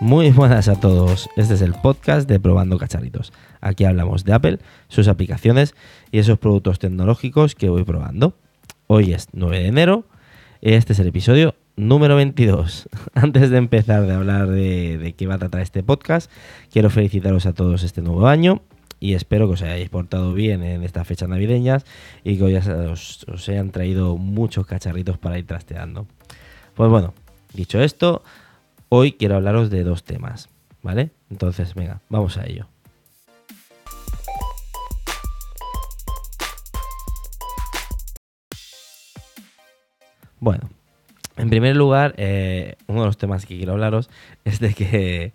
Muy buenas a todos, este es el podcast de Probando Cacharritos. Aquí hablamos de Apple, sus aplicaciones y esos productos tecnológicos que voy probando. Hoy es 9 de enero, este es el episodio número 22. Antes de empezar de hablar de, qué va a tratar este podcast, quiero felicitaros a todos este nuevo año y espero que os hayáis portado bien en estas fechas navideñas y que os, os hayan traído muchos cacharritos para ir trasteando. Pues bueno, dicho esto, Hoy quiero hablaros de dos temas, ¿vale? Entonces, venga, vamos a ello. Bueno, en primer lugar, eh, uno de los temas que quiero hablaros es de que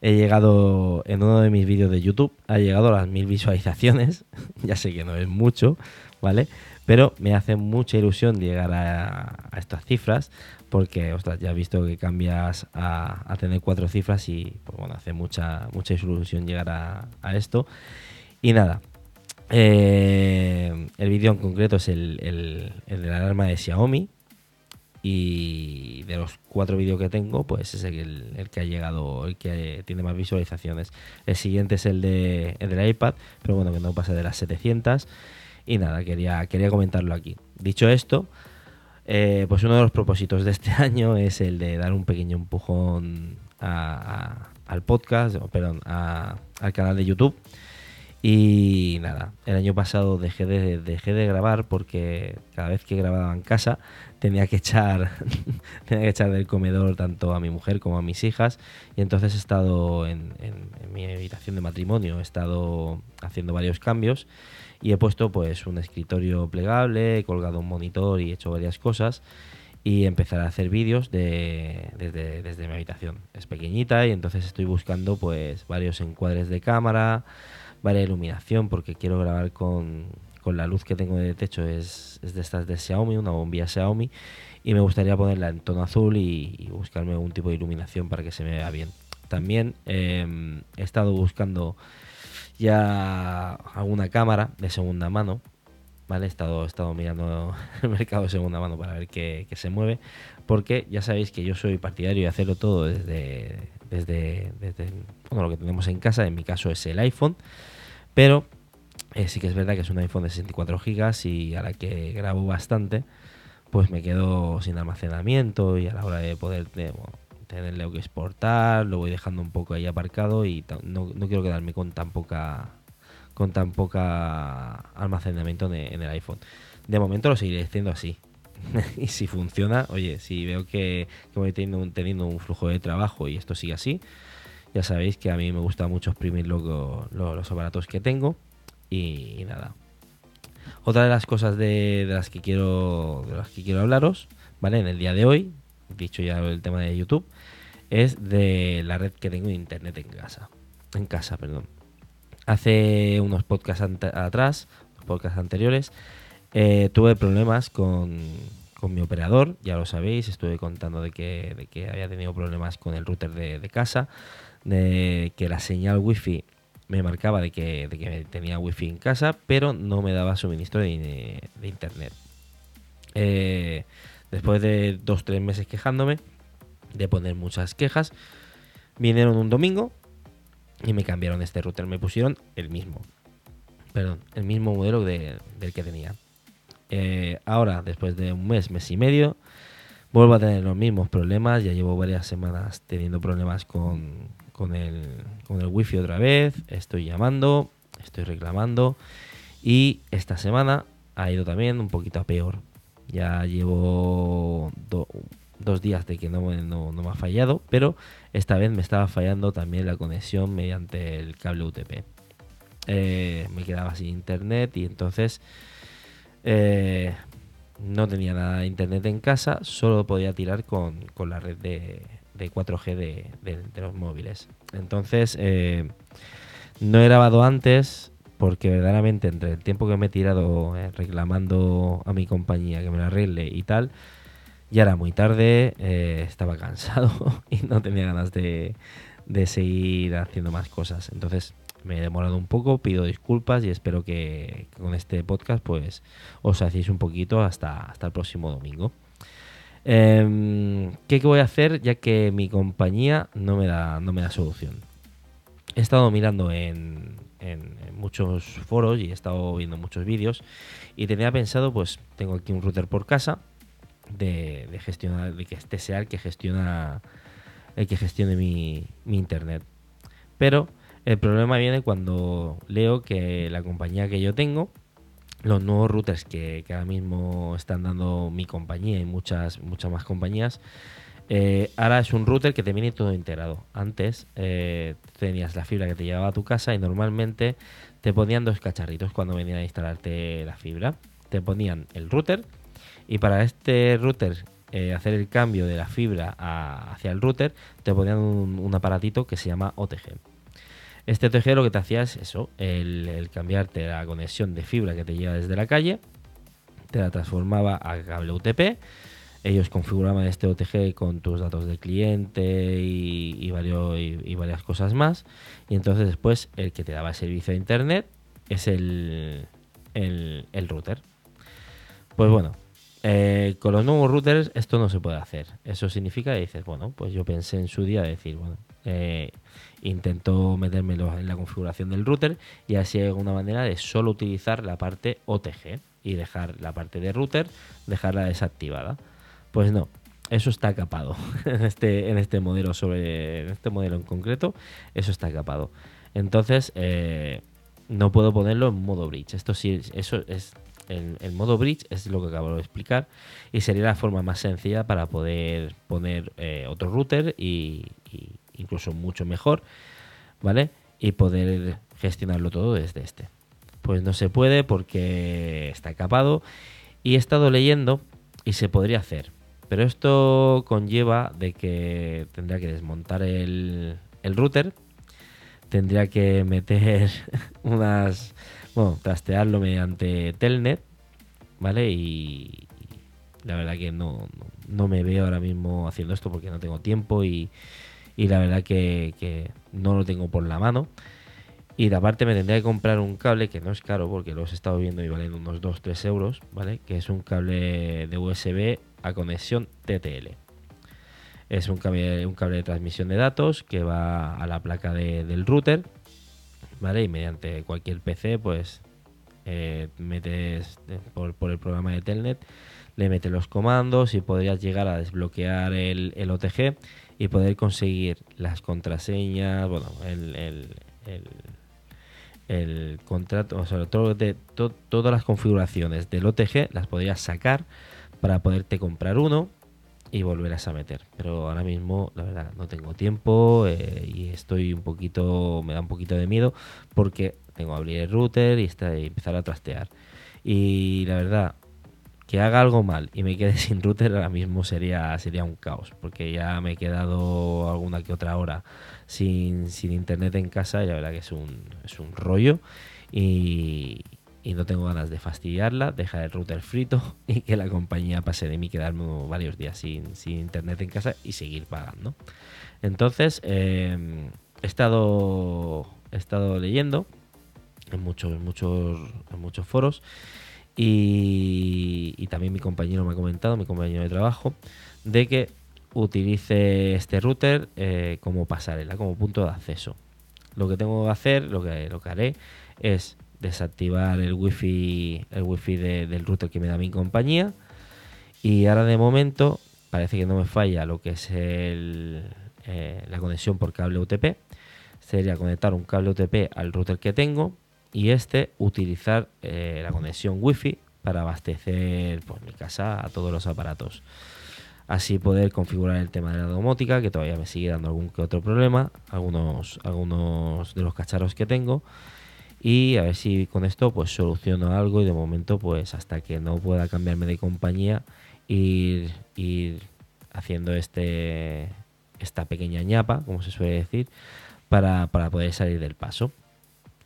he llegado en uno de mis vídeos de YouTube, ha llegado a las mil visualizaciones, ya sé que no es mucho, ¿vale? Pero me hace mucha ilusión llegar a, estas cifras porque ostras, ya he visto que cambias a, tener cuatro cifras y pues, bueno, hace mucha, mucha ilusión llegar a, esto. Y nada, eh, el vídeo en concreto es el, de la alarma de Xiaomi. Y de los cuatro vídeos que tengo, pues es el, el, que ha llegado, el que tiene más visualizaciones. El siguiente es el, de, el del iPad, pero bueno, que no pasa de las 700. Y nada, quería, quería comentarlo aquí. Dicho esto, eh, pues uno de los propósitos de este año es el de dar un pequeño empujón al podcast, perdón, al canal de YouTube. Y nada, el año pasado dejé de, dejé de grabar porque cada vez que grababa en casa tenía que echar tenía que echar del comedor tanto a mi mujer como a mis hijas y entonces he estado en, en mi habitación de matrimonio, he estado haciendo varios cambios y he puesto pues un escritorio plegable, he colgado un monitor y he hecho varias cosas y empezar a hacer vídeos de, desde, mi habitación. Es pequeñita y entonces estoy buscando pues varios encuadres de cámara, varias iluminación porque quiero grabar con, la luz que tengo de techo es, de estas de Xiaomi, una bombilla Xiaomi y me gustaría ponerla en tono azul y, buscarme algún tipo de iluminación para que se me vea bien. También em, he estado buscando ya alguna cámara de segunda mano. ¿Vale? He estado, he estado mirando el mercado de segunda mano para ver qué, se mueve. Porque ya sabéis que yo soy partidario de hacerlo todo desde, desde, bueno, lo que tenemos en casa. En mi caso es el iPhone. Pero eh, sí que es verdad que es un iPhone de 64 GB y a la que grabo bastante, pues me quedo sin almacenamiento y a la hora de poder tenerle que exportar, lo voy dejando un poco ahí aparcado y no, quiero quedarme con tan poca con tan poca almacenamiento en el iPhone. De momento lo seguiré haciendo así. y si funciona, oye, si veo que, voy teniendo un, flujo de trabajo y esto sigue así, ya sabéis que a mí me gusta mucho exprimir los aparatos que tengo y, nada. Otra de las cosas de, de, las que quiero de las que quiero hablaros, ¿vale? En el día de hoy, dicho ya el tema de YouTube, es de la red que tengo de internet en casa. En casa, perdón. Hace unos podcasts atrás, podcasts anteriores, eh, tuve problemas con, mi operador, ya lo sabéis, estuve contando de que, de que había tenido problemas con el router de, casa, de que la señal wifi me marcaba de que, de que tenía wifi en casa, pero no me daba suministro de, de internet. Eh, Después de dos tres meses quejándome, de poner muchas quejas, vinieron un domingo y me cambiaron este router. Me pusieron el mismo. Perdón, el mismo modelo del que tenía. Eh, ahora, después de un mes, mes y medio, vuelvo a tener los mismos problemas. Ya llevo varias semanas teniendo problemas con, el wifi otra vez. Estoy llamando, estoy reclamando. Y esta semana ha ido también un poquito a peor. Ya llevo dos días de que no, me ha fallado, pero esta vez me estaba fallando también la conexión mediante el cable UTP. Eh, me quedaba sin internet y entonces eh, no tenía nada de internet en casa, solo podía tirar con, la red de, 4G de, los móviles. Entonces, eh, no he grabado antes porque verdaderamente entre el tiempo que me he tirado eh, reclamando a mi compañía que me lo arregle y tal, ya era muy tarde, estaba cansado y no tenía ganas de, seguir haciendo más cosas. Entonces me he demorado un poco, pido disculpas y espero que, con este podcast pues os hacéis un poquito hasta, hasta el próximo domingo. Em, ¿qué, voy a hacer ya que mi compañía no me da, no me da solución? He estado mirando en, muchos foros y he estado viendo muchos vídeos y tenía pensado, pues tengo aquí un router por casa de, gestionar, de que este sea el que gestiona el que gestione mi, mi internet. Pero el problema viene cuando leo que la compañía que yo tengo los nuevos routers que, ahora mismo están dando mi compañía y muchas, muchas más compañías. Eh, ahora es un router que te viene todo integrado. Antes eh, tenías la fibra que te llevaba a tu casa y normalmente te ponían dos cacharritos cuando venían a instalarte la fibra. Te ponían el router y para este router eh, hacer el cambio de la fibra hacia el router te ponían un aparatito que se llama OTG. Este OTG lo que te hacía es eso, el, cambiarte la conexión de fibra que te lleva desde la calle, te la transformaba a cable UTP. Ellos configuraban este OTG con tus datos de cliente y, varias cosas más. Y entonces después el que te daba el servicio de internet es el, router. Pues bueno, eh, con los nuevos routers esto no se puede hacer. Eso significa que dices, bueno, pues yo pensé en su día decir, bueno, eh, intento metérmelo en la configuración del router y así hay alguna manera de solo utilizar la parte OTG y dejar la parte de router, dejarla desactivada. Pues no, eso está capado en este, en este modelo sobre en este modelo en concreto, eso está capado. Entonces eh, no puedo ponerlo en modo bridge. Esto sí, eso es el, modo bridge es lo que acabo de explicar y sería la forma más sencilla para poder poner eh, otro router y, incluso mucho mejor, ¿vale? Y poder gestionarlo todo desde este. Pues no se puede porque está capado y he estado leyendo y se podría hacer. Pero esto conlleva de que tendría que desmontar el, router, tendría que meter unas, bueno, trastearlo mediante Telnet, ¿vale? Y, la verdad que no, no, me veo ahora mismo haciendo esto porque no tengo tiempo y, y la verdad que, no lo tengo por la mano. Y de aparte me tendría que comprar un cable que no es caro porque los he estado viendo y valen unos 2-3 euros, ¿vale? Que es un cable de USB a conexión TTL. Es un cable, un cable de transmisión de datos que va a la placa del router, ¿vale? Y mediante cualquier PC, pues eh, metes eh, por, por, el programa de Telnet, le metes los comandos y podrías llegar a desbloquear el OTG y poder conseguir las contraseñas, bueno, el, el, el, contrato, o sea, todo de, todas las configuraciones del OTG las podrías sacar para poderte comprar uno y volverás a meter. Pero ahora mismo, la verdad, no tengo tiempo eh, y estoy un poquito, me da un poquito de miedo porque tengo que abrir el router y, y empezar a trastear. Y la verdad, que haga algo mal y me quede sin router ahora mismo sería, sería un caos, porque ya me he quedado alguna que otra hora sin, internet en casa y la verdad que es un, es un rollo y, no tengo ganas de fastidiarla, dejar el router frito y que la compañía pase de mí quedarme varios días sin, internet en casa y seguir pagando. Entonces, em, he, estado, he estado leyendo en muchos, muchos, en muchos foros y, también mi compañero me ha comentado, mi compañero de trabajo, de que utilice este router eh, como pasarela, como punto de acceso. Lo que tengo que hacer, lo que, lo que haré, es desactivar el wifi, el wifi del router que me da mi compañía. Y ahora de momento parece que no me falla lo que es eh, la conexión por cable UTP. Sería conectar un cable UTP al router que tengo y este utilizar eh, la conexión wifi para abastecer pues, mi casa a todos los aparatos. Así poder configurar el tema de la domótica, que todavía me sigue dando algún que otro problema, algunos, algunos de los cacharros que tengo. Y a ver si con esto pues soluciono algo y de momento pues hasta que no pueda cambiarme de compañía ir, ir haciendo este esta pequeña ñapa, como se suele decir, para, para poder salir del paso.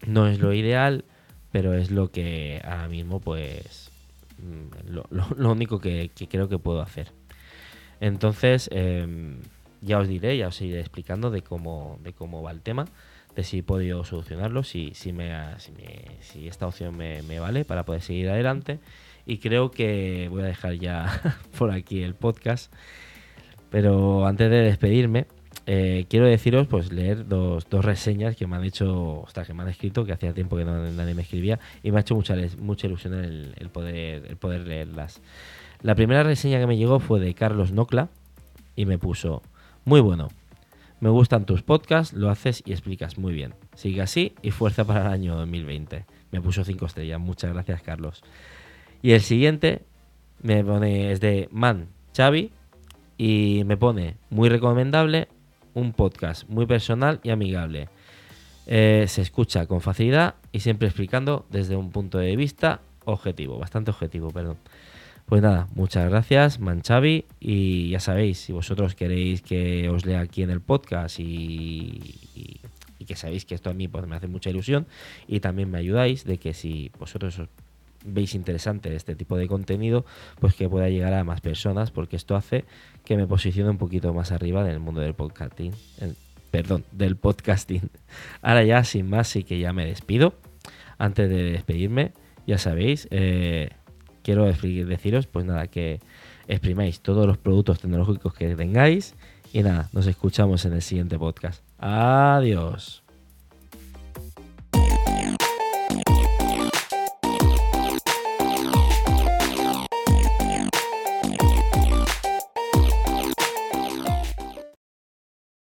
No es lo ideal, pero es lo que ahora mismo, pues, mm, lo, único que, creo que puedo hacer. Entonces, em, ya os diré, ya os iré explicando de cómo, de cómo va el tema, de si he podido solucionarlo, si, si, me, si, esta opción me, vale para poder seguir adelante Y creo que voy a dejar ya por aquí el podcast. Pero antes de despedirme, eh, quiero deciros, pues leer dos, dos, reseñas que me han hecho, hasta que me han escrito, que hacía tiempo que nadie me escribía, y me ha hecho mucha, mucha ilusión el, poder, el poder leerlas. La primera reseña que me llegó fue de Carlos Nocla, y me puso, muy bueno, me gustan tus podcasts, lo haces y explicas muy bien. Sigue así y fuerza para el año 2020. Me puso cinco estrellas, muchas gracias Carlos. Y el siguiente me pone, es de Man Xavi, y me pone muy recomendable, un podcast muy personal y amigable. Eh, se escucha con facilidad y siempre explicando desde un punto de vista objetivo, bastante objetivo, perdón. Pues nada, muchas gracias, Manchavi, y ya sabéis, si vosotros queréis que os lea aquí en el podcast y, que sabéis que esto a mí pues, me hace mucha ilusión y también me ayudáis de que si vosotros os veis interesante este tipo de contenido, pues que pueda llegar a más personas, porque esto hace que me posicione un poquito más arriba en el mundo del podcasting. perdón, del podcasting. Ahora ya, sin más, sí que ya me despido. Antes de despedirme, ya sabéis, eh, quiero deciros, pues nada, que exprimáis todos los productos tecnológicos que tengáis. Y nada, nos escuchamos en el siguiente podcast. Adiós.